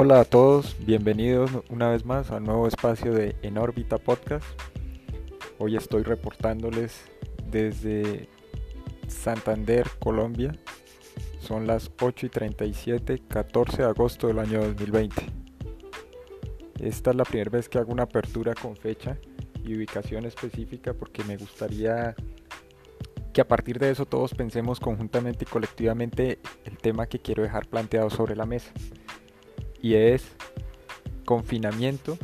Hola a todos, bienvenidos una vez más al nuevo espacio de En órbita podcast. Hoy estoy reportándoles desde Santander, Colombia. Son las 8 y 37, 14 de agosto del año 2020. Esta es la primera vez que hago una apertura con fecha y ubicación específica porque me gustaría que a partir de eso todos pensemos conjuntamente y colectivamente el tema que quiero dejar planteado sobre la mesa y es confinamiento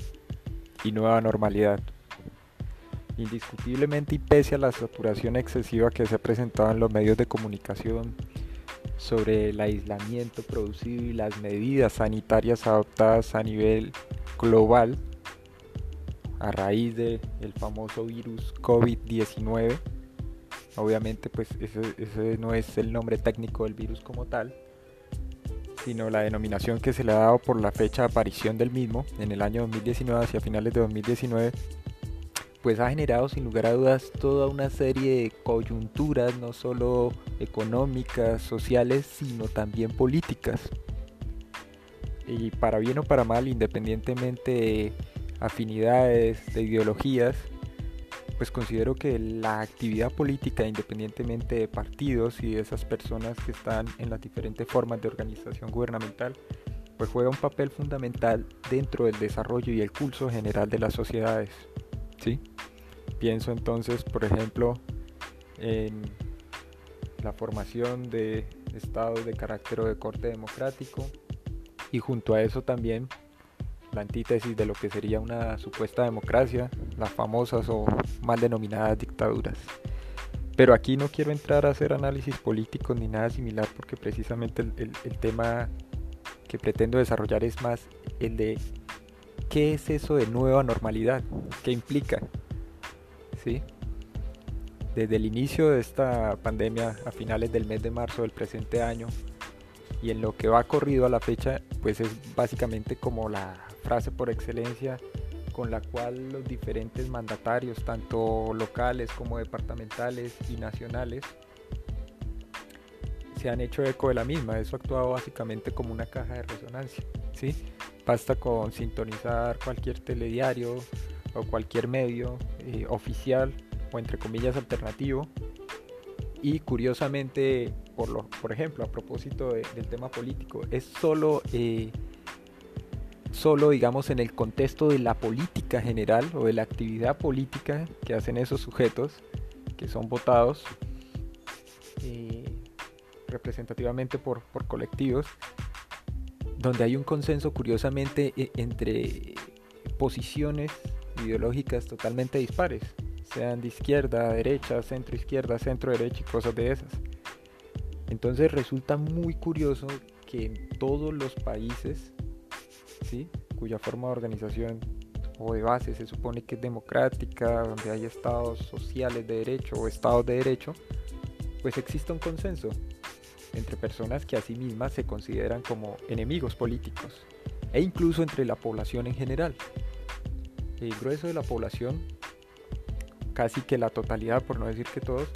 y nueva normalidad. Indiscutiblemente y pese a la saturación excesiva que se ha presentado en los medios de comunicación sobre el aislamiento producido y las medidas sanitarias adoptadas a nivel global a raíz del famoso virus COVID-19, obviamente pues ese no es el nombre técnico del virus como tal, sino la denominación que se le ha dado por la fecha de aparición del mismo en el año 2019 hacia finales de 2019, pues ha generado sin lugar a dudas toda una serie de coyunturas, no solo económicas, sociales, sino también políticas. Y para bien o para mal, independientemente de afinidades, de ideologías, pues considero que la actividad política, independientemente de partidos y de esas personas que están en las diferentes formas de organización gubernamental, pues juega un papel fundamental dentro del desarrollo y el curso general de las sociedades. ¿sí? Pienso entonces, por ejemplo, en la formación de estados de carácter de corte democrático y junto a eso también la antítesis de lo que sería una supuesta democracia, las famosas o mal denominadas dictaduras. Pero aquí no quiero entrar a hacer análisis políticos ni nada similar porque precisamente el, tema que pretendo desarrollar es más el de qué es eso de nueva normalidad, qué implica. ¿Sí? Desde el inicio de esta pandemia a finales del mes de marzo del presente año y en lo que va corrido a la fecha, pues es básicamente como la frase por excelencia con la cual los diferentes mandatarios, tanto locales como departamentales y nacionales, se han hecho eco de la misma. Eso ha actuado básicamente como una caja de resonancia. ¿sí? Basta con sintonizar cualquier telediario o cualquier medio eh, oficial o entre comillas alternativo. Y curiosamente, por, lo, por ejemplo, a propósito del tema político, es solo eh, solo digamos en el contexto de la política general o de la actividad política que hacen esos sujetos que son votados eh, representativamente por, por, colectivos, donde hay un consenso curiosamente e, entre posiciones ideológicas totalmente dispares, sean de izquierda, derecha, centro izquierda, centro derecha y cosas de esas. Entonces resulta muy curioso que en todos los países cuya forma de organización o de base se supone que es democrática, donde hay estados sociales de derecho o estados de derecho, pues existe un consenso entre personas que a sí mismas se consideran como enemigos políticos e incluso entre la población en general. El grueso de la población, casi que la totalidad, por no decir que todos,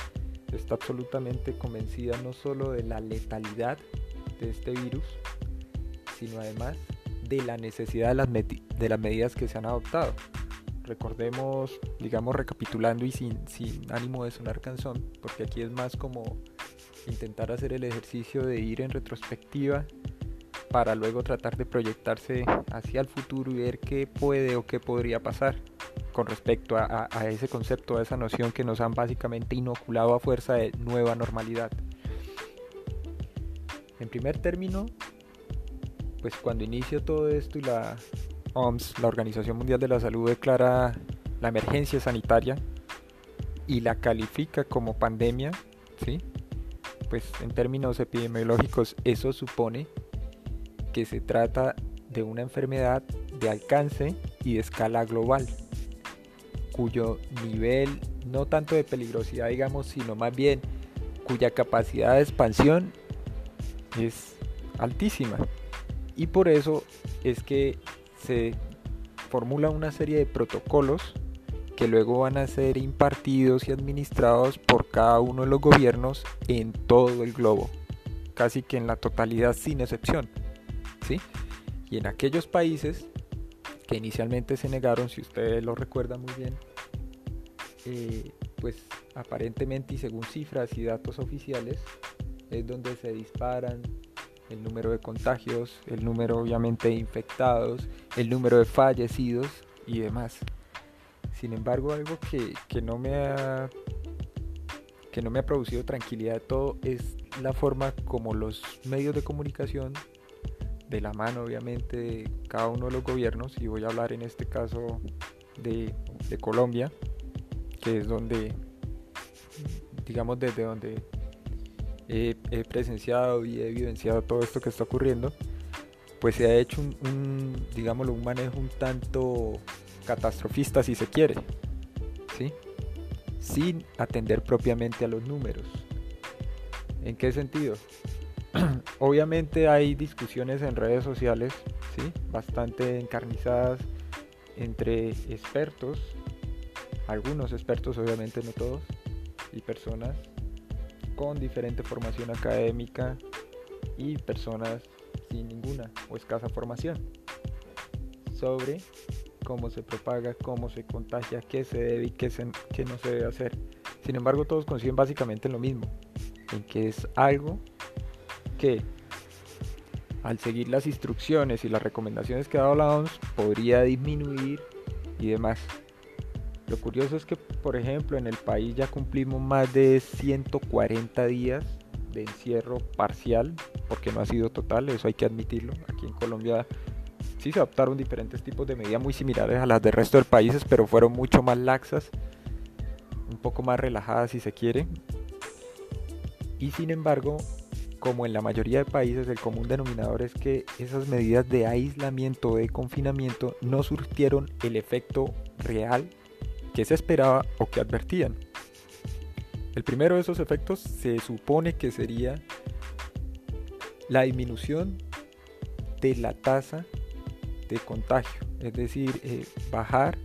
está absolutamente convencida no solo de la letalidad de este virus, sino además de la necesidad de las, de las medidas que se han adoptado. Recordemos, digamos, recapitulando y sin, sin ánimo de sonar canción, porque aquí es más como intentar hacer el ejercicio de ir en retrospectiva para luego tratar de proyectarse hacia el futuro y ver qué puede o qué podría pasar con respecto a, a, ese concepto, a esa noción que nos han básicamente inoculado a fuerza de nueva normalidad. En primer término, pues cuando inicia todo esto y la OMS, la Organización Mundial de la Salud, declara la emergencia sanitaria y la califica como pandemia, ¿sí? pues en términos epidemiológicos eso supone que se trata de una enfermedad de alcance y de escala global, cuyo nivel no tanto de peligrosidad digamos, sino más bien cuya capacidad de expansión es altísima y por eso es que se formula una serie de protocolos que luego van a ser impartidos y administrados por cada uno de los gobiernos en todo el globo, casi que en la totalidad sin excepción. ¿sí? Y en aquellos países que inicialmente se negaron, si ustedes lo recuerdan muy bien, eh, pues aparentemente y según cifras y datos oficiales, es donde se disparan el número de contagios, el número obviamente de infectados, el número de fallecidos y demás. Sin embargo, algo que, que no me ha que no me ha producido tranquilidad de todo es la forma como los medios de comunicación, de la mano obviamente de cada uno de los gobiernos, y voy a hablar en este caso de, de Colombia, que es donde, digamos, desde donde he, presenciado y he evidenciado todo esto que está ocurriendo, pues se ha hecho un, un, digámoslo, un manejo un tanto catastrofista si se quiere, ¿sí? sin atender propiamente a los números. ¿En qué sentido? Obviamente hay discusiones en redes sociales, ¿sí? bastante encarnizadas entre expertos, algunos expertos, obviamente no todos, y personas con diferente formación académica y personas sin ninguna o escasa formación sobre cómo se propaga, cómo se contagia, qué se debe y qué, no se debe hacer. Sin embargo, todos coinciden básicamente en lo mismo, en que es algo que al seguir las instrucciones y las recomendaciones que ha dado la OMS podría disminuir y demás. Lo curioso es que, por ejemplo, en el país ya cumplimos más de 140 días de encierro parcial, porque no ha sido total, eso hay que admitirlo. Aquí en Colombia sí se adoptaron diferentes tipos de medidas muy similares a las del resto del países, pero fueron mucho más laxas, un poco más relajadas si se quiere. Y sin embargo, como en la mayoría de países, el común denominador es que esas medidas de aislamiento, de confinamiento, no surtieron el efecto real que se esperaba o que advertían. El primero de esos efectos se supone que sería la disminución de la tasa de contagio, es decir, eh, bajar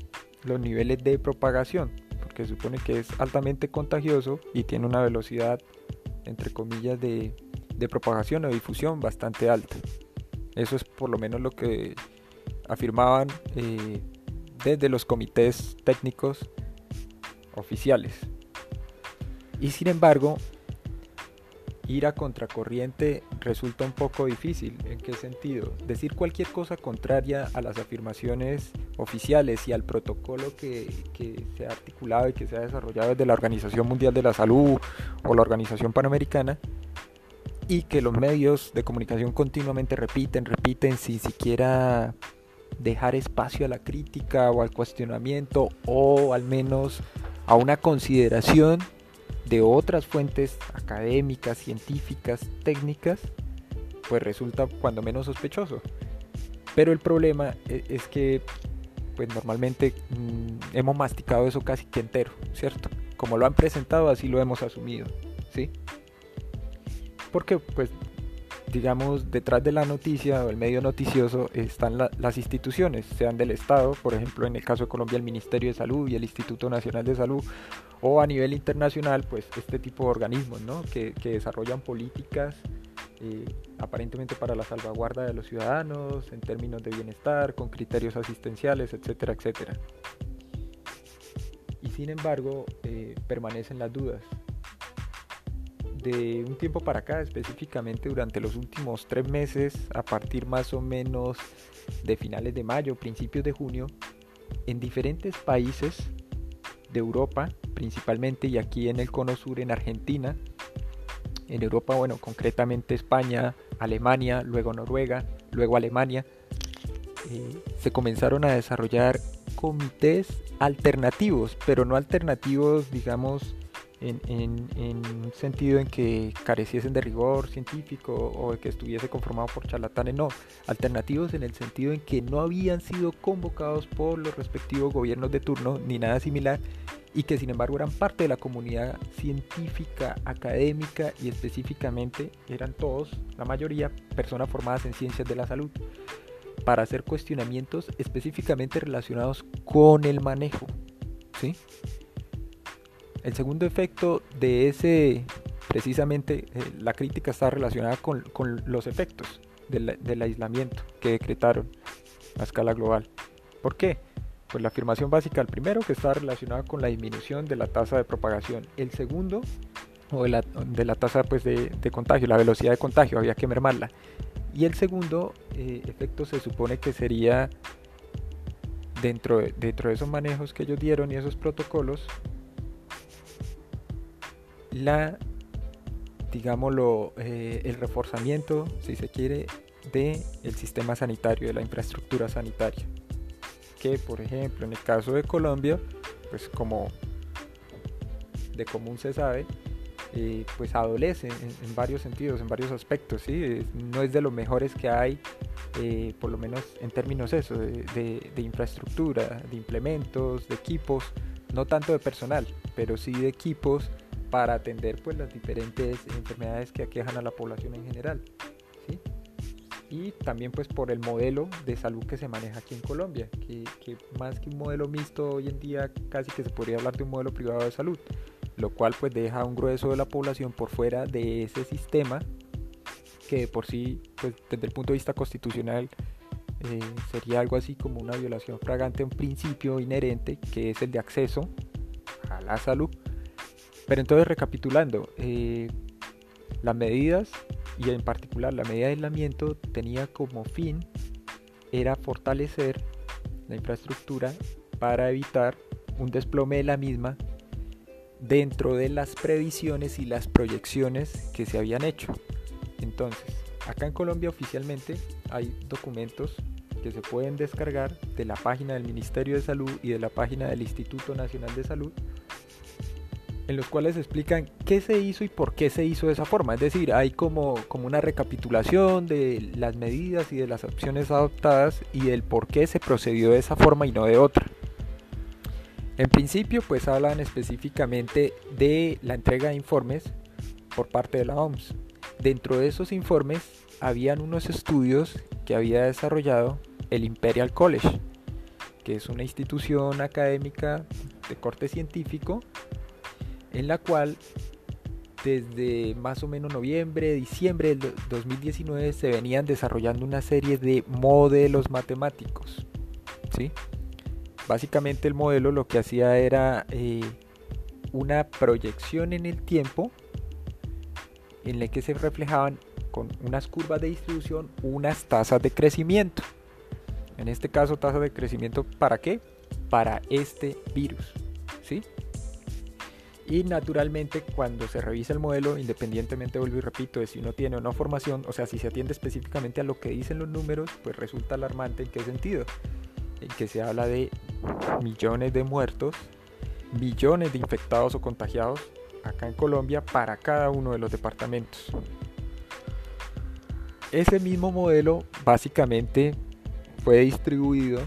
los niveles de propagación, porque se supone que es altamente contagioso y tiene una velocidad, entre comillas, de, propagación o difusión bastante alta. Eso es por lo menos lo que afirmaban eh, desde los comités técnicos oficiales. Y sin embargo, ir a contracorriente resulta un poco difícil. ¿En qué sentido? Decir cualquier cosa contraria a las afirmaciones oficiales y al protocolo que, se ha articulado y que se ha desarrollado desde la Organización Mundial de la Salud o la Organización Panamericana y que los medios de comunicación continuamente repiten, repiten sin siquiera dejar espacio a la crítica o al cuestionamiento o al menos a una consideración de otras fuentes académicas, científicas, técnicas, pues resulta cuando menos sospechoso. Pero el problema e, es que pues normalmente mm, hemos masticado eso casi que entero, ¿cierto? Como lo han presentado, así lo hemos asumido, ¿sí? Porque pues digamos, detrás de la noticia o el medio noticioso están las instituciones, sean del Estado, por ejemplo, en el caso de Colombia, el Ministerio de Salud y el Instituto Nacional de Salud, o a nivel internacional, pues este tipo de organismos, ¿no? Que, desarrollan políticas eh, aparentemente para la salvaguarda de los ciudadanos, en términos de bienestar, con criterios asistenciales, etcétera, etcétera. Y sin embargo, eh, permanecen las dudas de un tiempo para acá, específicamente durante los últimos tres meses, a partir más o menos de finales de mayo, principios de junio, en diferentes países de Europa, principalmente y aquí en el cono sur, en Argentina, en Europa, bueno, concretamente España, Alemania, luego Noruega, luego Alemania, eh, se comenzaron a desarrollar comités alternativos, pero no alternativos, digamos, en, un sentido en que careciesen de rigor científico o que estuviese conformado por charlatanes, no, alternativos en el sentido en que no habían sido convocados por los respectivos gobiernos de turno ni nada similar y que sin embargo eran parte de la comunidad científica, académica y específicamente eran todos, la mayoría, personas formadas en ciencias de la salud para hacer cuestionamientos específicamente relacionados con el manejo, ¿sí? El segundo efecto de ese, precisamente, eh, la crítica está relacionada con, los efectos del, aislamiento que decretaron a escala global. ¿Por qué? Pues la afirmación básica, el primero, que está relacionado con la disminución de la tasa de propagación. El segundo, o de la, tasa pues, de, de, contagio, la velocidad de contagio, había que mermarla. Y el segundo eh, efecto se supone que sería dentro de, dentro de esos manejos que ellos dieron y esos protocolos, la, digámoslo, eh, el reforzamiento, si se quiere, del el sistema sanitario, de la infraestructura sanitaria. Que, por ejemplo, en el caso de Colombia, pues como de común se sabe, eh, pues adolece en, en, varios sentidos, en varios aspectos, ¿sí? no es de los mejores que hay, eh, por lo menos en términos eso, de, de, de, infraestructura, de implementos, de equipos, no tanto de personal, pero sí de equipos para atender pues las diferentes enfermedades que aquejan a la población en general. ¿sí? Y también pues por el modelo de salud que se maneja aquí en Colombia, que, que más que un modelo mixto hoy en día casi que se podría hablar de un modelo privado de salud lo cual pues deja un grueso de la población por fuera de ese sistema que por sí pues desde el punto de vista constitucional eh, sería algo así como una violación fragante a un principio inherente que es el de acceso a la salud pero entonces recapitulando eh, las medidas y en particular la medida de aislamiento tenía como fin era fortalecer la infraestructura para evitar un desplome de la misma dentro de las previsiones y las proyecciones que se habían hecho. Entonces, acá en Colombia oficialmente hay documentos que se pueden descargar de la página del Ministerio de Salud y de la página del Instituto Nacional de Salud, en los cuales explican qué se hizo y por qué se hizo de esa forma. Es decir, hay como, como una recapitulación de las medidas y de las opciones adoptadas y del por qué se procedió de esa forma y no de otra. En principio, pues hablan específicamente de la entrega de informes por parte de la OMS. Dentro de esos informes habían unos estudios que había desarrollado el Imperial College, que es una institución académica de corte científico, en la cual desde más o menos noviembre, diciembre del 2019 se venían desarrollando una serie de modelos matemáticos. ¿sí? Básicamente el modelo lo que hacía era eh, una proyección en el tiempo en la que se reflejaban con unas curvas de distribución unas tasas de crecimiento. En este caso tasas de crecimiento para qué? Para este virus. ¿sí? Y naturalmente cuando se revisa el modelo, independientemente, vuelvo y repito, de si uno tiene o no formación, o sea, si se atiende específicamente a lo que dicen los números, pues resulta alarmante en qué sentido. En que se habla de millones de muertos, millones de infectados o contagiados acá en Colombia para cada uno de los departamentos. Ese mismo modelo básicamente fue distribuido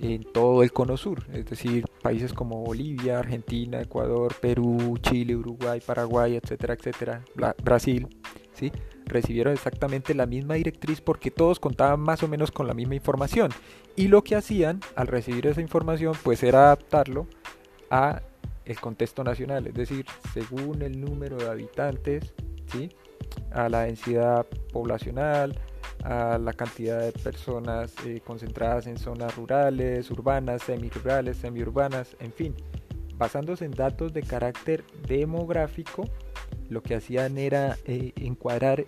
en todo el cono sur, es decir, países como Bolivia, Argentina, Ecuador, Perú, Chile, Uruguay, Paraguay, etcétera, etcétera, Brasil, ¿sí? recibieron exactamente la misma directriz porque todos contaban más o menos con la misma información. Y lo que hacían al recibir esa información pues era adaptarlo a el contexto nacional, es decir, según el número de habitantes, ¿sí? a la densidad poblacional, a la cantidad de personas eh, concentradas en zonas rurales, urbanas, semirurales, semiurbanas, en fin, basándose en datos de carácter demográfico lo que hacían era eh, encuadrar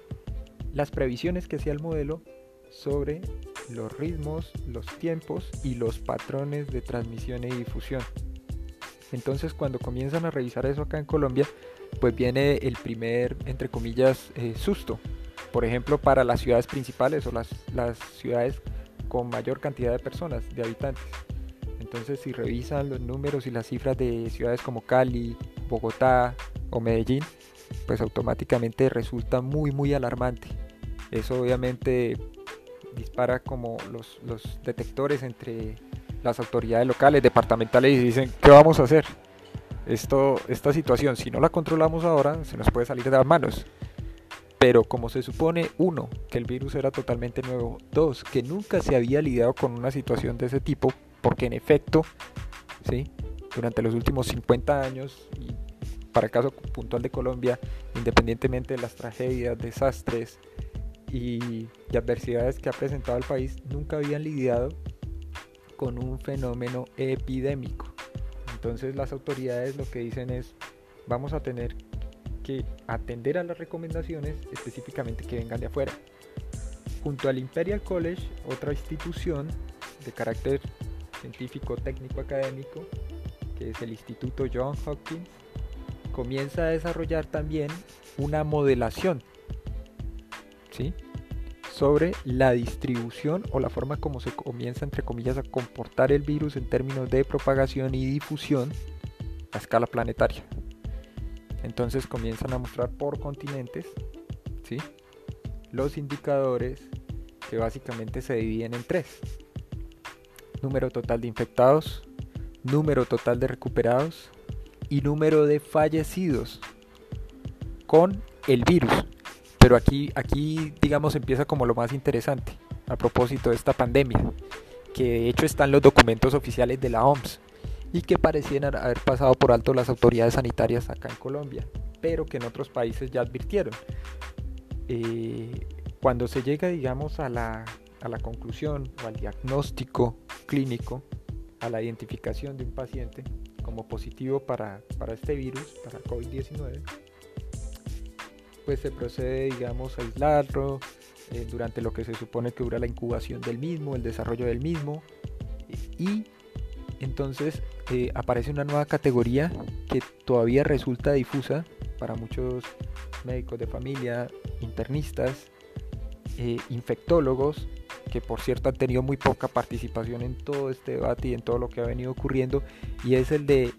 las previsiones que hacía el modelo sobre los ritmos, los tiempos y los patrones de transmisión y difusión. Entonces cuando comienzan a revisar eso acá en Colombia, pues viene el primer, entre comillas, eh, susto. Por ejemplo, para las ciudades principales o las, las ciudades con mayor cantidad de personas, de habitantes. Entonces si revisan los números y las cifras de ciudades como Cali, Bogotá o Medellín, pues automáticamente resulta muy muy alarmante. Eso obviamente dispara como los, los detectores entre las autoridades locales, departamentales y dicen, ¿qué vamos a hacer? Esto, esta situación, si no la controlamos ahora, se nos puede salir de las manos. Pero como se supone, uno, que el virus era totalmente nuevo, dos, que nunca se había lidiado con una situación de ese tipo, porque en efecto, ¿sí? durante los últimos 50 años, y para el caso puntual de Colombia, independientemente de las tragedias, desastres y, adversidades que ha presentado el país nunca habían lidiado con un fenómeno epidémico. Entonces las autoridades lo que dicen es, vamos a tener que atender a las recomendaciones específicamente que vengan de afuera. Junto al Imperial College, otra institución de carácter científico, técnico, académico, que es el Instituto John Hopkins, comienza a desarrollar también una modelación ¿sí? sobre la distribución o la forma como se comienza, entre comillas, a comportar el virus en términos de propagación y difusión a escala planetaria. Entonces comienzan a mostrar por continentes ¿sí? los indicadores que básicamente se dividen en tres. Número total de infectados, número total de recuperados y número de fallecidos con el virus. Pero aquí, aquí, digamos, empieza como lo más interesante a propósito de esta pandemia, que de hecho están los documentos oficiales de la OMS y que parecían haber pasado por alto las autoridades sanitarias acá en Colombia, pero que en otros países ya advirtieron. Eh, cuando se llega, digamos, a la, a la conclusión o al diagnóstico clínico, a la identificación de un paciente como positivo para, para este virus, para COVID-19, pues se procede, digamos, a aislarlo eh, durante lo que se supone que dura la incubación del mismo, el desarrollo del mismo, y entonces eh, aparece una nueva categoría que todavía resulta difusa para muchos médicos de familia, internistas, eh, infectólogos, que por cierto han tenido muy poca participación en todo este debate y en todo lo que ha venido ocurriendo, y es el de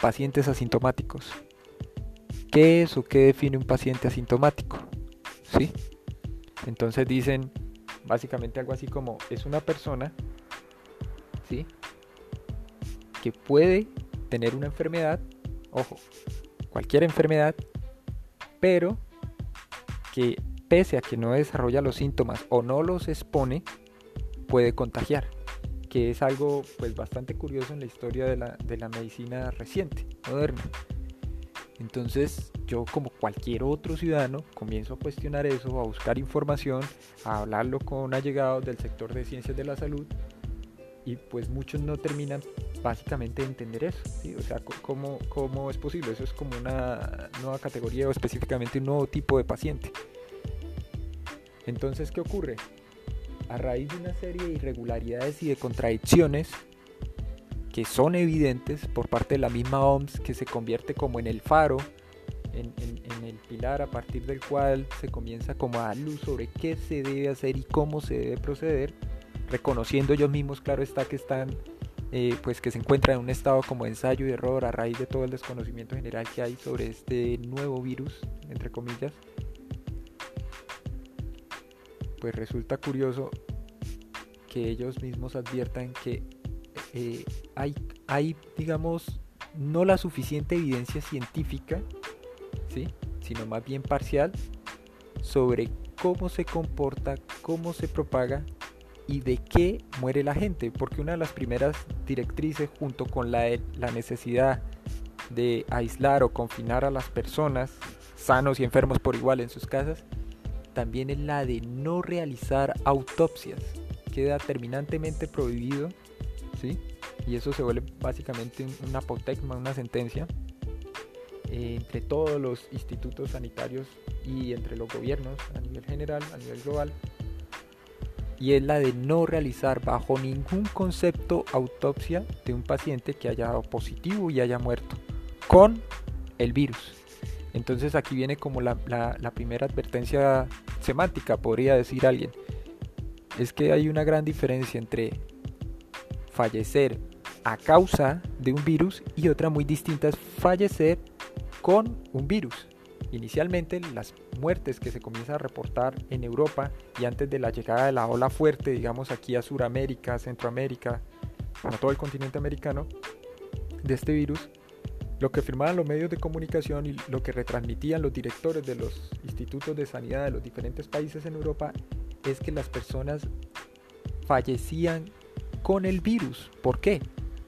pacientes asintomáticos. ¿Qué es o qué define un paciente asintomático? ¿Sí? Entonces dicen básicamente algo así como es una persona, ¿sí? Que puede tener una enfermedad, ojo, cualquier enfermedad, pero que pese a que no desarrolla los síntomas o no los expone, puede contagiar, que es algo pues bastante curioso en la historia de la, de la medicina reciente, moderna. Entonces yo como cualquier otro ciudadano comienzo a cuestionar eso, a buscar información, a hablarlo con allegados del sector de ciencias de la salud y pues muchos no terminan básicamente de entender eso. O sea, ¿cómo, ¿cómo es posible? Eso es como una nueva categoría o específicamente un nuevo tipo de paciente. Entonces, ¿qué ocurre? A raíz de una serie de irregularidades y de contradicciones, que son evidentes por parte de la misma OMS que se convierte como en el faro, en, el pilar a partir del cual se comienza como a dar luz sobre qué se debe hacer y cómo se debe proceder, reconociendo ellos mismos, claro está, que están, eh, pues que se encuentran en un estado como ensayo y error a raíz de todo el desconocimiento general que hay sobre este nuevo virus, entre comillas. Pues resulta curioso que ellos mismos adviertan que eh, hay, hay, digamos, no la suficiente evidencia científica, ¿sí? sino más bien parcial, sobre cómo se comporta, cómo se propaga y de qué muere la gente. Porque una de las primeras directrices, junto con la, la necesidad de aislar o confinar a las personas, sanos y enfermos por igual en sus casas, también es la de no realizar autopsias. Queda terminantemente prohibido y eso se vuelve básicamente una apotecma, una sentencia eh, entre todos los institutos sanitarios y entre los gobiernos a nivel general, a nivel global, y es la de no realizar bajo ningún concepto autopsia de un paciente que haya dado positivo y haya muerto con el virus. Entonces aquí viene como la primera advertencia semántica, podría decir alguien. Es que hay una gran diferencia entre fallecer a causa de un virus y otra muy distinta es fallecer con un virus. Inicialmente las muertes que se comienzan a reportar en Europa y antes de la llegada de la ola fuerte, digamos aquí a Sudamérica, Centroamérica, a todo el continente americano, de este virus, lo que firmaban los medios de comunicación y lo que retransmitían los directores de los institutos de sanidad de los diferentes países en Europa es que las personas fallecían con el virus. ¿Por qué?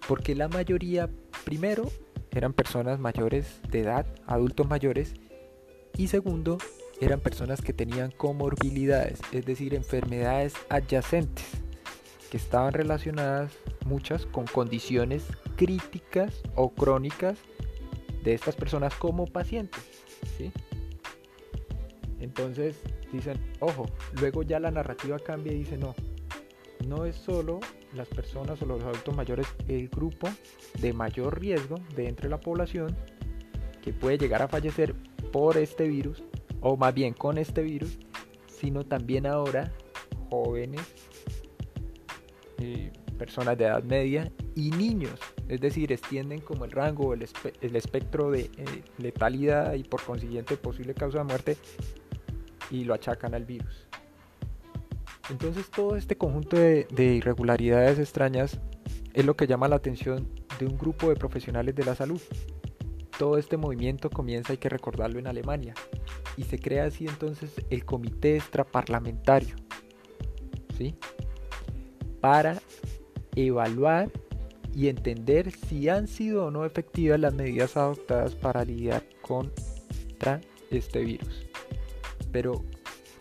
Porque la mayoría, primero, eran personas mayores de edad, adultos mayores, y segundo, eran personas que tenían comorbilidades, es decir, enfermedades adyacentes, que estaban relacionadas muchas con condiciones críticas o crónicas de estas personas como pacientes. ¿sí? Entonces dicen, ojo, luego ya la narrativa cambia y dice, no, no es solo las personas o los adultos mayores el grupo de mayor riesgo de entre la población que puede llegar a fallecer por este virus, o más bien con este virus, sino también ahora jóvenes, eh, personas de edad media y niños, es decir, extienden como el rango, el, el espectro de eh, letalidad y por consiguiente posible causa de muerte y lo achacan al virus. Entonces todo este conjunto de, de irregularidades extrañas es lo que llama la atención de un grupo de profesionales de la salud. Todo este movimiento comienza, hay que recordarlo, en Alemania y se crea así entonces el comité extraparlamentario, ¿sí? Para evaluar y entender si han sido o no efectivas las medidas adoptadas para lidiar contra este virus. Pero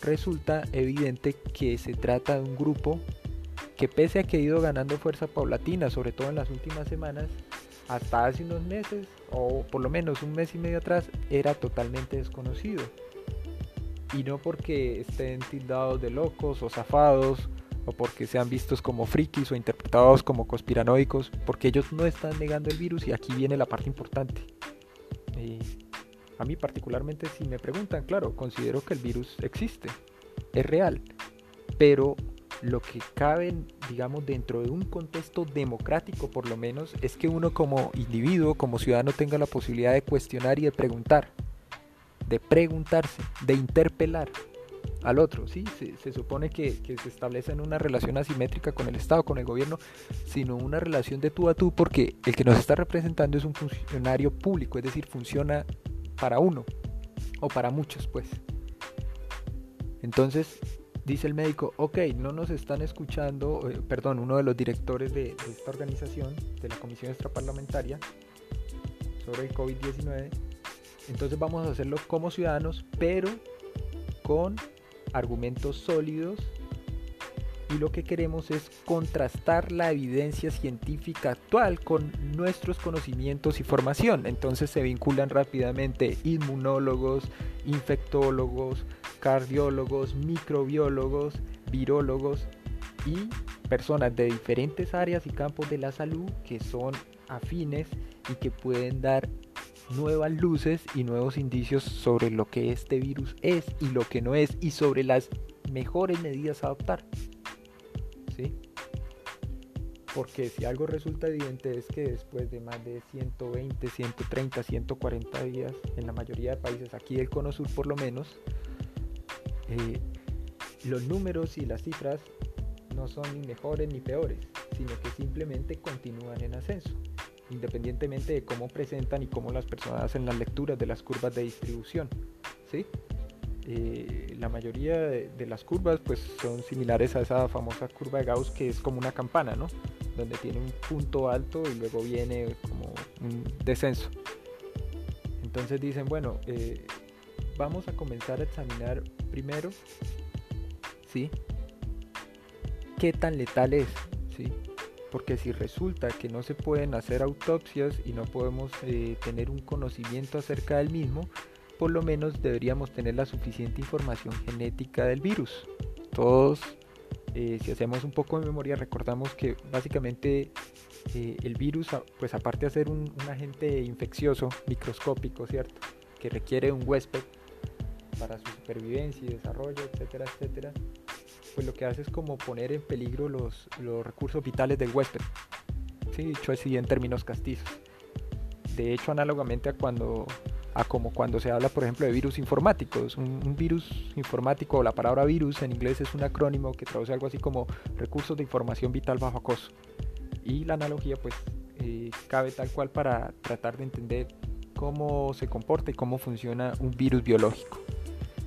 resulta evidente que se trata de un grupo que pese a que ha ido ganando fuerza paulatina, sobre todo en las últimas semanas, hasta hace unos meses, o por lo menos un mes y medio atrás, era totalmente desconocido. Y no porque estén tildados de locos o zafados, o porque sean vistos como frikis o interpretados como conspiranoicos, porque ellos no están negando el virus y aquí viene la parte importante. a mí particularmente si me preguntan, claro, considero que el virus existe, es real, pero lo que cabe, digamos, dentro de un contexto democrático por lo menos, es que uno como individuo, como ciudadano, tenga la posibilidad de cuestionar y de preguntar, de preguntarse, de interpelar al otro, ¿sí? Se, supone que, se establece en una relación asimétrica con el Estado, con el gobierno, sino una relación de tú a tú, porque el que nos está representando es un funcionario público, es decir, funciona para uno, o para muchos, pues. Entonces, dice el médico, ok, no nos están escuchando, eh, perdón, uno de los directores de, esta organización, de la Comisión Extraparlamentaria, sobre el COVID-19, entonces vamos a hacerlo como ciudadanos, pero con argumentos sólidos y lo que queremos es contrastar la evidencia científica actual con nuestros conocimientos y formación. Entonces se vinculan rápidamente inmunólogos, infectólogos, cardiólogos, microbiólogos, virólogos y personas de diferentes áreas y campos de la salud que son afines y que pueden dar nuevas luces y nuevos indicios sobre lo que este virus es y lo que no es y sobre las mejores medidas a adoptar. ¿Sí? Porque si algo resulta evidente es que después de más de 120, 130, 140 días, en la mayoría de países, aquí del Cono Sur por lo menos, eh, los números y las cifras no son ni mejores ni peores, sino que simplemente continúan en ascenso, independientemente de cómo presentan y cómo las personas hacen las lecturas de las curvas de distribución. ¿sí? Eh, la mayoría de, las curvas pues, son similares a esa famosa curva de Gauss que es como una campana, ¿no? donde tiene un punto alto y luego viene como un descenso. Entonces dicen, bueno, eh, vamos a comenzar a examinar primero, ¿sí? ¿Qué tan letal es? ¿sí? Porque si resulta que no se pueden hacer autopsias y no podemos eh, tener un conocimiento acerca del mismo, por lo menos deberíamos tener la suficiente información genética del virus. Todos, eh, si hacemos un poco de memoria, recordamos que básicamente eh, el virus, pues aparte de ser un, un agente infeccioso, microscópico, ¿cierto? Que requiere un huésped para su supervivencia y desarrollo, etcétera, etcétera, pues lo que hace es como poner en peligro los, los recursos vitales del huésped. Sí, dicho así en términos castizos. De hecho, análogamente a cuando a como cuando se habla, por ejemplo, de virus informáticos. Un, virus informático o la palabra virus en inglés es un acrónimo que traduce algo así como recursos de información vital bajo acoso. Y la analogía pues eh, cabe tal cual para tratar de entender cómo se comporta y cómo funciona un virus biológico.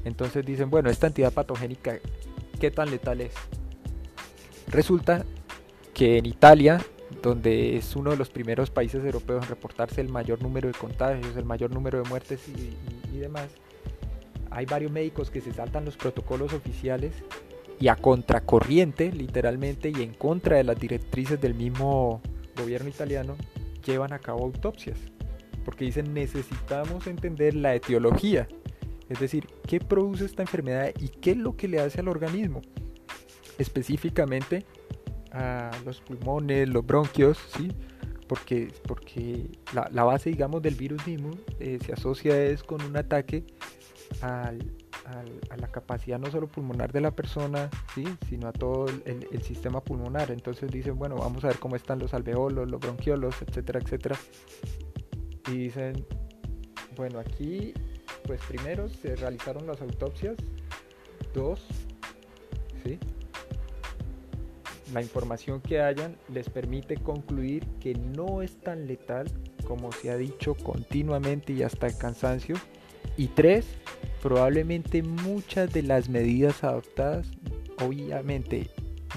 Entonces dicen, bueno, esta entidad patogénica, ¿qué tan letal es? Resulta que en Italia, donde es uno de los primeros países europeos en reportarse el mayor número de contagios, el mayor número de muertes y, demás, hay varios médicos que se saltan los protocolos oficiales y a contracorriente, literalmente, y en contra de las directrices del mismo gobierno italiano, llevan a cabo autopsias. Porque dicen necesitamos entender la etiología, es decir, qué produce esta enfermedad y qué es lo que le hace al organismo. Específicamente a los pulmones, los bronquios, ¿sí? porque, porque la, base, digamos, del virus mismo eh, se asocia es con un ataque a la capacidad no solo pulmonar de la persona, ¿sí? sino a todo el, sistema pulmonar. Entonces dicen, bueno, vamos a ver cómo están los alveolos, los bronquiolos, etcétera, etcétera. Y dicen, bueno, aquí, pues primero se realizaron las autopsias, dos, ¿sí? La información que hayan les permite concluir que no es tan letal como se ha dicho continuamente y hasta el cansancio. Y tres, probablemente muchas de las medidas adoptadas obviamente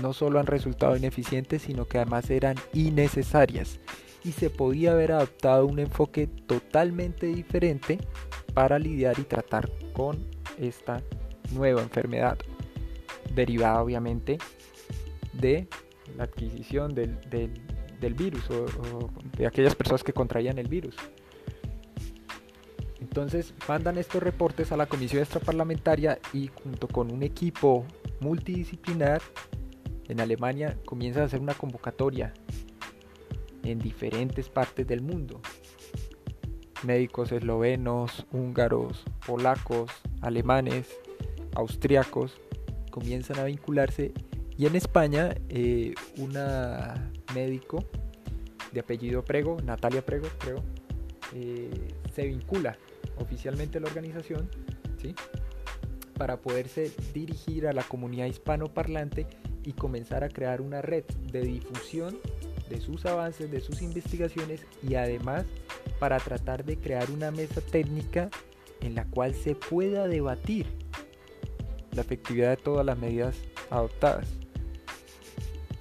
no solo han resultado ineficientes, sino que además eran innecesarias y se podía haber adoptado un enfoque totalmente diferente para lidiar y tratar con esta nueva enfermedad, derivada obviamente de la adquisición del, virus o de aquellas personas que contraían el virus. Entonces mandan estos reportes a la comisión extraparlamentaria y junto con un equipo multidisciplinar en Alemania comienza a hacer una convocatoria en diferentes partes del mundo. Médicos eslovenos, húngaros, polacos, alemanes, austriacos comienzan a vincularse y en España eh, una médico de apellido Prego, Natalia Prego creo, eh, se vincula oficialmente la organización, ¿sí? para poderse dirigir a la comunidad hispanoparlante y comenzar a crear una red de difusión de sus avances, de sus investigaciones y además para tratar de crear una mesa técnica en la cual se pueda debatir la efectividad de todas las medidas adoptadas.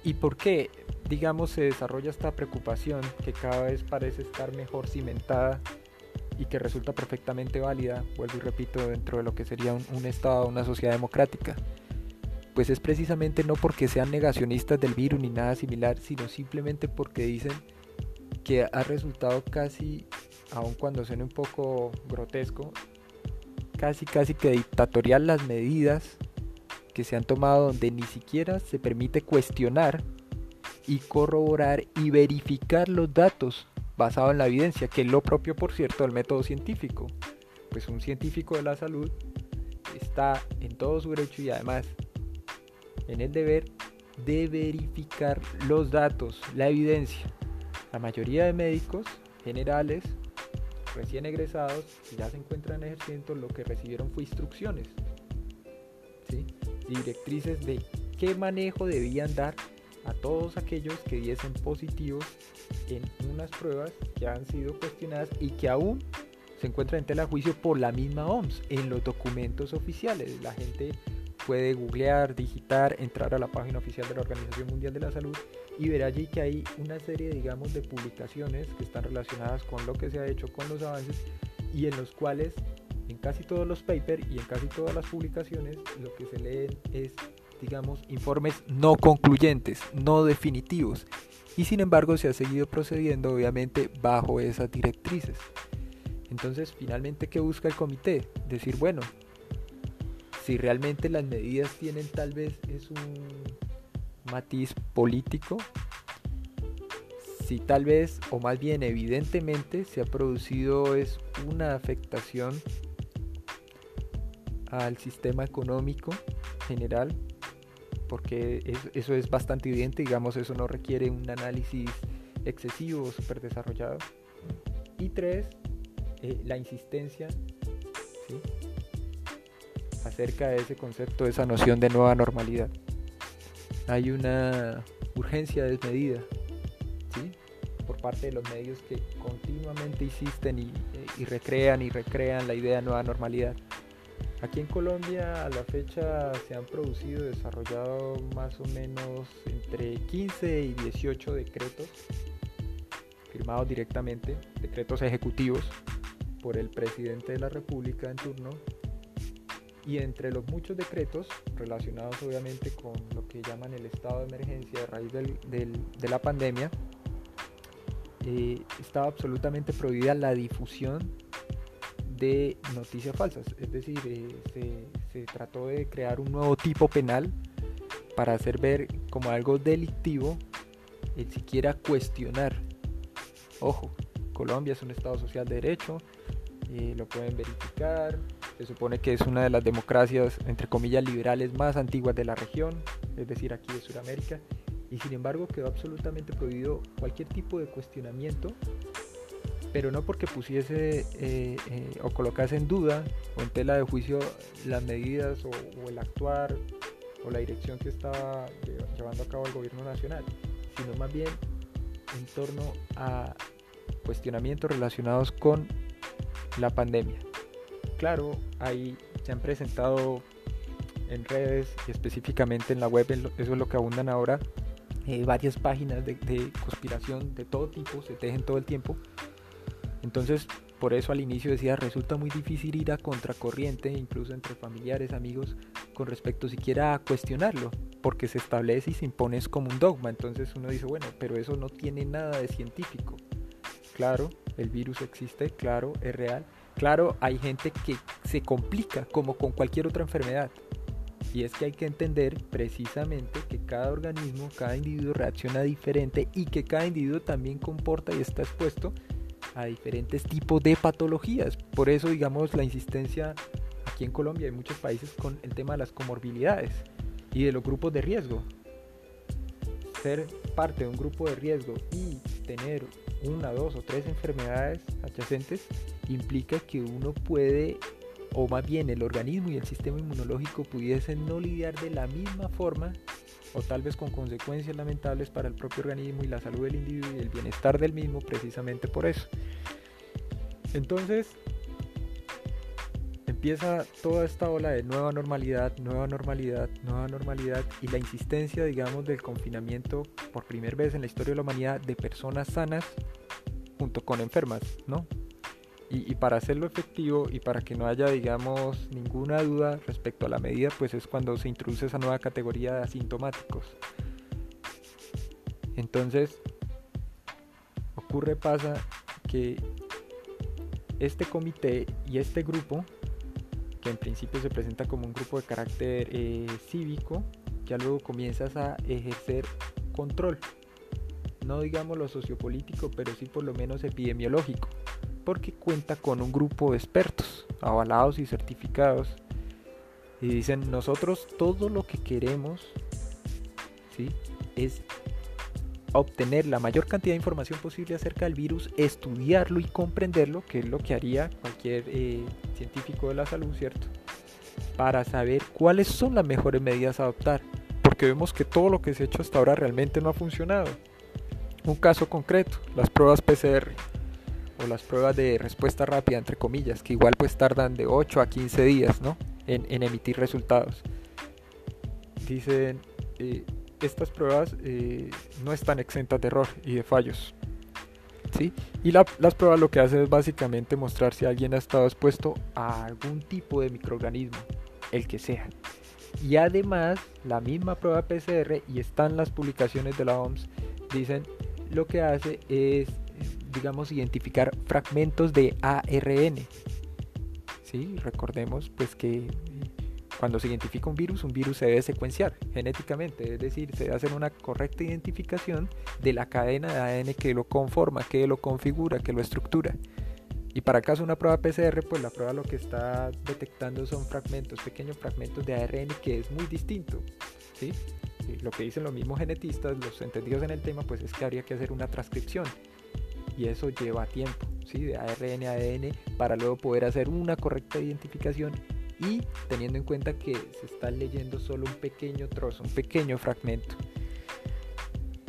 ¿Y por qué, digamos, se desarrolla esta preocupación que cada vez parece estar mejor cimentada y que resulta perfectamente válida, vuelvo y repito, dentro de lo que sería un, Estado, una sociedad democrática, pues es precisamente no porque sean negacionistas del virus ni nada similar, sino simplemente porque dicen que ha resultado casi, aun cuando suene un poco grotesco, casi casi que dictatorial las medidas que se han tomado donde ni siquiera se permite cuestionar y corroborar y verificar los datos basado en la evidencia, que es lo propio, por cierto, del método científico. Pues un científico de la salud está en todo su derecho y además en el deber de verificar los datos, la evidencia. La mayoría de médicos generales recién egresados ya se encuentran ejerciendo lo que recibieron fue instrucciones directrices de qué manejo debían dar a todos aquellos que diesen positivos en unas pruebas que han sido cuestionadas y que aún se encuentran en tela de juicio por la misma OMS en los documentos oficiales. La gente puede googlear, digitar, entrar a la página oficial de la Organización Mundial de la Salud y ver allí que hay una serie, digamos, de publicaciones que están relacionadas con lo que se ha hecho, con los avances y en los cuales en casi todos los papers y en casi todas las publicaciones lo que se leen es digamos, informes no concluyentes, no definitivos. Y sin embargo se ha seguido procediendo obviamente bajo esas directrices. Entonces, finalmente, ¿qué busca el comité? Decir, bueno, si realmente las medidas tienen tal vez es un matiz político, si tal vez, o más bien evidentemente, se ha producido es una afectación al sistema económico general porque eso es bastante evidente, digamos, eso no requiere un análisis excesivo o súper desarrollado. Y tres, eh, la insistencia acerca de ese concepto, de esa noción de nueva normalidad. Hay una urgencia desmedida por parte de los medios que continuamente insisten y, eh, y recrean y recrean la idea de nueva normalidad. Aquí en Colombia a la fecha se han producido y desarrollado más o menos entre 15 y 18 decretos firmados directamente, decretos ejecutivos por el presidente de la República en turno, Y entre los muchos decretos relacionados obviamente con lo que llaman el estado de emergencia a raíz de la pandemia, eh, estaba absolutamente prohibida la difusión de noticias falsas. Es decir, eh, se, trató de crear un nuevo tipo penal para hacer ver como algo delictivo el siquiera cuestionar. Ojo, Colombia es un Estado social de derecho, eh, lo pueden verificar, se supone que es una de las democracias, entre comillas, liberales más antiguas de la región, es decir, aquí de Sudamérica, y sin embargo quedó absolutamente prohibido cualquier tipo de cuestionamiento, pero no porque pusiese eh, eh, o colocase en duda o en tela de juicio las medidas o, el actuar o la dirección que estaba llevando a cabo el gobierno nacional, sino más bien en torno a cuestionamientos relacionados con la pandemia. Claro, ahí se han presentado en redes y específicamente en la web, eso es lo que abundan ahora, eh, varias páginas de, conspiración de todo tipo, se tejen todo el tiempo. Entonces, por eso al inicio decía, resulta muy difícil ir a contracorriente, incluso entre familiares, amigos, con respecto siquiera a cuestionarlo, porque se establece y se impone como un dogma. Entonces uno dice, bueno, pero eso no tiene nada de científico. Claro, el virus existe, claro, es real. Claro, hay gente que se complica como con cualquier otra enfermedad. Y es que hay que entender precisamente que cada organismo, cada individuo reacciona diferente y que cada individuo también comporta y está expuesto a diferentes tipos de patologías. Por eso, digamos, la insistencia aquí en Colombia y en muchos países con el tema de las comorbilidades y de los grupos de riesgo. Ser parte de un grupo de riesgo y tener una, dos o tres enfermedades adyacentes implica que uno puede o más bien el organismo y el sistema inmunológico pudiesen no lidiar de la misma forma o tal vez con consecuencias lamentables para el propio organismo y la salud del individuo y el bienestar del mismo precisamente por eso. Entonces empieza toda esta ola de nueva normalidad, nueva normalidad, nueva normalidad y la insistencia digamos del confinamiento por primera vez en la historia de la humanidad de personas sanas junto con enfermas, ¿no? Y, para hacerlo efectivo y para que no haya, digamos, ninguna duda respecto a la medida, pues es cuando se introduce esa nueva categoría de asintomáticos. Entonces, ocurre, pasa que este comité y este grupo, que en principio se presenta como un grupo de carácter eh, cívico, ya luego comienzas a ejercer control. No digamos lo sociopolítico, pero sí por lo menos epidemiológico porque cuenta con un grupo de expertos avalados y certificados y dicen nosotros todo lo que queremos ¿sí? es obtener la mayor cantidad de información posible acerca del virus, estudiarlo y comprenderlo, que es lo que haría cualquier eh, científico de la salud, ¿cierto? Para saber cuáles son las mejores medidas a adoptar, porque vemos que todo lo que se ha hecho hasta ahora realmente no ha funcionado. Un caso concreto, las pruebas PCR o las pruebas de respuesta rápida, entre comillas, que igual pues tardan de 8 a 15 días ¿no? en, emitir resultados. Dicen, eh, estas pruebas eh, no están exentas de error y de fallos. ¿sí? Y las pruebas lo que hacen es básicamente mostrar si alguien ha estado expuesto a algún tipo de microorganismo, el que sea. Y además, la misma prueba PCR, y están las publicaciones de la OMS, dicen lo que hace es digamos, identificar fragmentos de ARN. ¿Sí? Recordemos pues que cuando se identifica un virus, un virus se debe secuenciar genéticamente, es decir, se hacer una correcta identificación de la cadena de ADN que lo conforma, que lo configura, que lo estructura. Y para caso una prueba PCR, pues la prueba lo que está detectando son fragmentos, pequeños fragmentos de ARN que es muy distinto. ¿sí? Lo que dicen los mismos genetistas, los entendidos en el tema, pues es que habría que hacer una transcripción y eso lleva tiempo, ¿sí? de ARN a ADN, para luego poder hacer una correcta identificación y teniendo en cuenta que se está leyendo solo un pequeño trozo, un pequeño fragmento.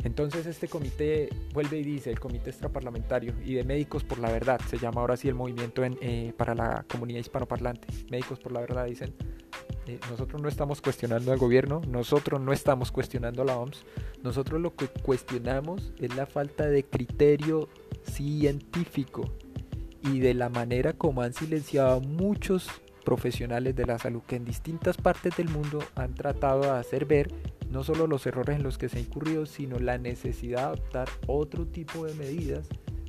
Entonces este comité vuelve y dice, el comité extraparlamentario y de médicos por la verdad, se llama ahora sí el movimiento eh, para la comunidad hispanoparlante, médicos por la verdad dicen, eh, nosotros no estamos cuestionando al gobierno, nosotros no estamos cuestionando a la OMS, nosotros lo que cuestionamos es la falta de criterio científico y de la manera como han silenciado muchos profesionales de la salud que en distintas partes del mundo han tratado de hacer ver no solo los errores en los que se ha incurrido, sino la necesidad de adoptar otro tipo de medidas,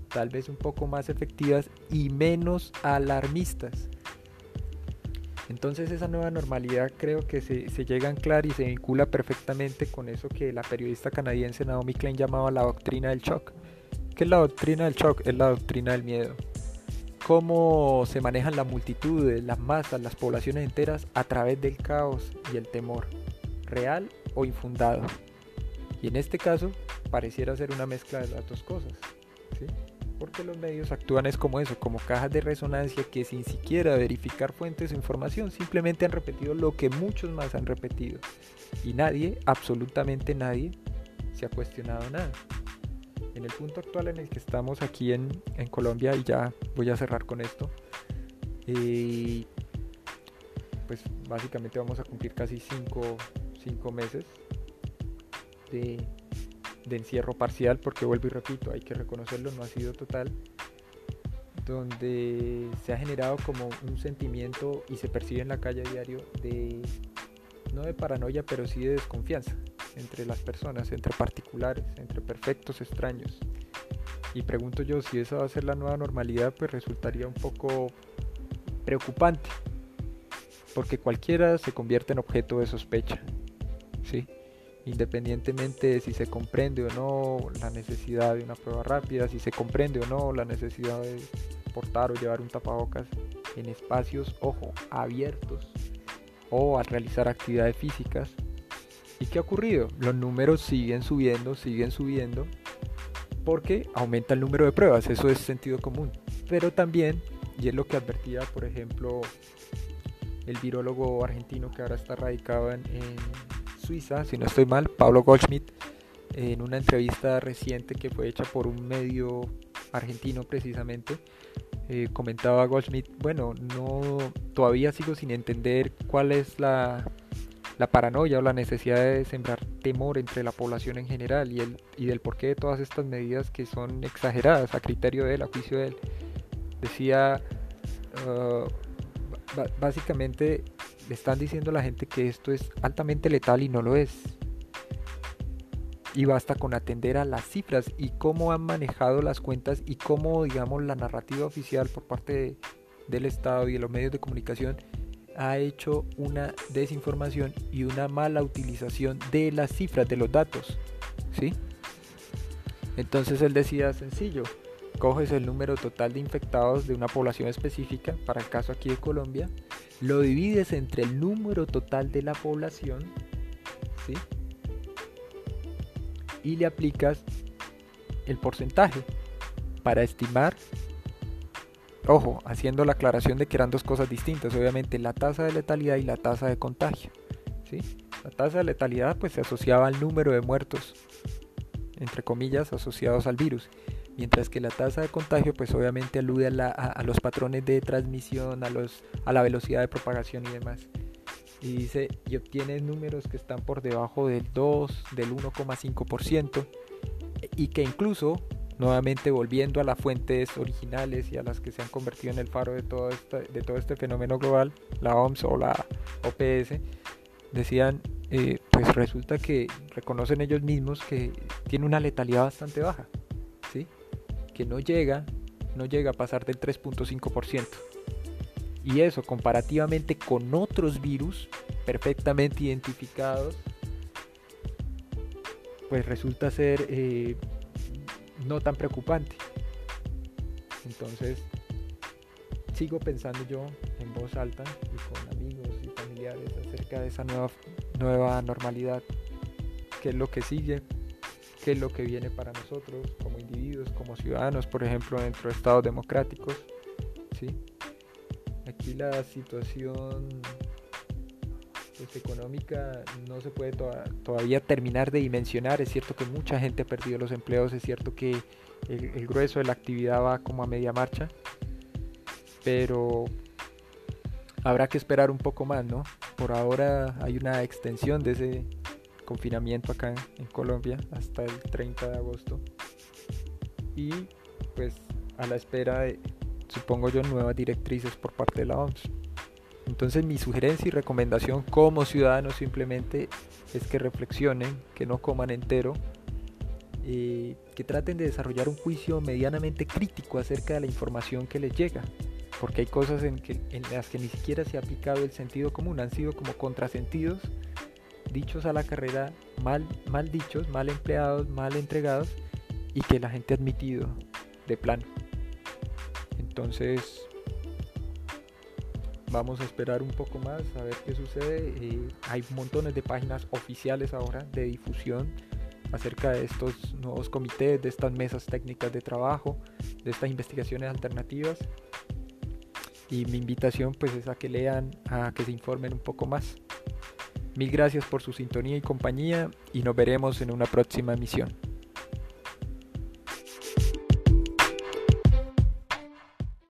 tal vez un poco más efectivas y menos alarmistas. Entonces esa nueva normalidad creo que se, llega a anclar y se vincula perfectamente con eso que la periodista canadiense Naomi Klein llamaba la doctrina del shock. ¿Qué es la doctrina del shock? Es la doctrina del miedo. Cómo se manejan las multitudes, las masas, las poblaciones enteras a través del caos y el temor, real o infundado. Y en este caso pareciera ser una mezcla de las dos cosas. Porque los medios actúan es como eso, como cajas de resonancia que sin siquiera verificar fuentes de información simplemente han repetido lo que muchos más han repetido. Y nadie, absolutamente nadie, se ha cuestionado nada en el punto actual en el que estamos aquí en, Colombia, y ya voy a cerrar con esto, pues básicamente vamos a cumplir casi 5 cinco, meses de, de encierro parcial, porque vuelvo y repito, hay que reconocerlo, no ha sido total, donde se ha generado como un sentimiento y se percibe en la calle a diario de, no de paranoia, pero sí de desconfianza entre las personas, entre particulares, entre perfectos extraños. Y pregunto yo si esa va a ser la nueva normalidad, pues resultaría un poco preocupante, porque cualquiera se convierte en objeto de sospecha, ¿sí? independientemente de si se comprende o no la necesidad de una prueba rápida, si se comprende o no la necesidad de portar o llevar un tapabocas en espacios, ojo, abiertos o al realizar actividades físicas, ¿Y qué ha ocurrido? Los números siguen subiendo, siguen subiendo, porque aumenta el número de pruebas, eso es sentido común. Pero también, y es lo que advertía, por ejemplo, el virólogo argentino que ahora está radicado en, Suiza, si no estoy mal, Pablo Goldschmidt, en una entrevista reciente que fue hecha por un medio argentino precisamente, eh, comentaba Goldschmidt, bueno, no, todavía sigo sin entender cuál es la la paranoia o la necesidad de sembrar temor entre la población en general y, el, y del porqué de todas estas medidas que son exageradas a criterio de él, a juicio de él. Decía, uh, básicamente le están diciendo a la gente que esto es altamente letal y no lo es. Y basta con atender a las cifras y cómo han manejado las cuentas y cómo, digamos, la narrativa oficial por parte del Estado y de los medios de comunicación ha hecho una desinformación y una mala utilización de las cifras, de los datos. ¿sí? Entonces él decía sencillo, coges el número total de infectados de una población específica, para el caso aquí de Colombia, lo divides entre el número total de la población, ¿sí? y le aplicas el porcentaje para estimar Ojo, haciendo la aclaración de que eran dos cosas distintas, obviamente la tasa de letalidad y la tasa de contagio. ¿sí? La tasa de letalidad pues se asociaba al número de muertos, entre comillas, asociados al virus, mientras que la tasa de contagio pues obviamente alude a, los patrones de transmisión, a, los, a la velocidad de propagación y demás. Y dice, y obtiene números que están por debajo del 2, del 1,5%, y que incluso nuevamente volviendo a las fuentes originales y a las que se han convertido en el faro de todo este, de todo este fenómeno global, la OMS o la OPS, decían, eh, pues resulta que reconocen ellos mismos que tiene una letalidad bastante baja, ¿sí? que no llega, no llega a pasar del 3.5%. Y eso comparativamente con otros virus perfectamente identificados, pues resulta ser eh, no tan preocupante. Entonces, sigo pensando yo en voz alta y con amigos y familiares acerca de esa nueva, nueva normalidad, qué es lo que sigue, qué es lo que viene para nosotros como individuos, como ciudadanos, por ejemplo, dentro de estados democráticos. ¿sí? Aquí la situación pues, económica no se puede todavía terminar de dimensionar. Es cierto que mucha gente ha perdido los empleos, es cierto que el, grueso de la actividad va como a media marcha, pero habrá que esperar un poco más, ¿no? Por ahora hay una extensión de ese confinamiento acá en Colombia hasta el 30 de agosto. Y pues a la espera de, supongo yo, nuevas directrices por parte de la OMS. Entonces mi sugerencia y recomendación como ciudadanos simplemente es que reflexionen, que no coman entero, eh, que traten de desarrollar un juicio medianamente crítico acerca de la información que les llega, porque hay cosas en, en las que ni siquiera se ha aplicado el sentido común, han sido como contrasentidos dichos a la carrera, mal, mal dichos, mal empleados, mal entregados y que la gente ha admitido de plano. Entonces, vamos a esperar un poco más a ver qué sucede. Eh, hay montones de páginas oficiales ahora de difusión acerca de estos nuevos comités, de estas mesas técnicas de trabajo, de estas investigaciones alternativas. Y mi invitación pues es a que lean, a que se informen un poco más. Mil gracias por su sintonía y compañía y nos veremos en una próxima emisión.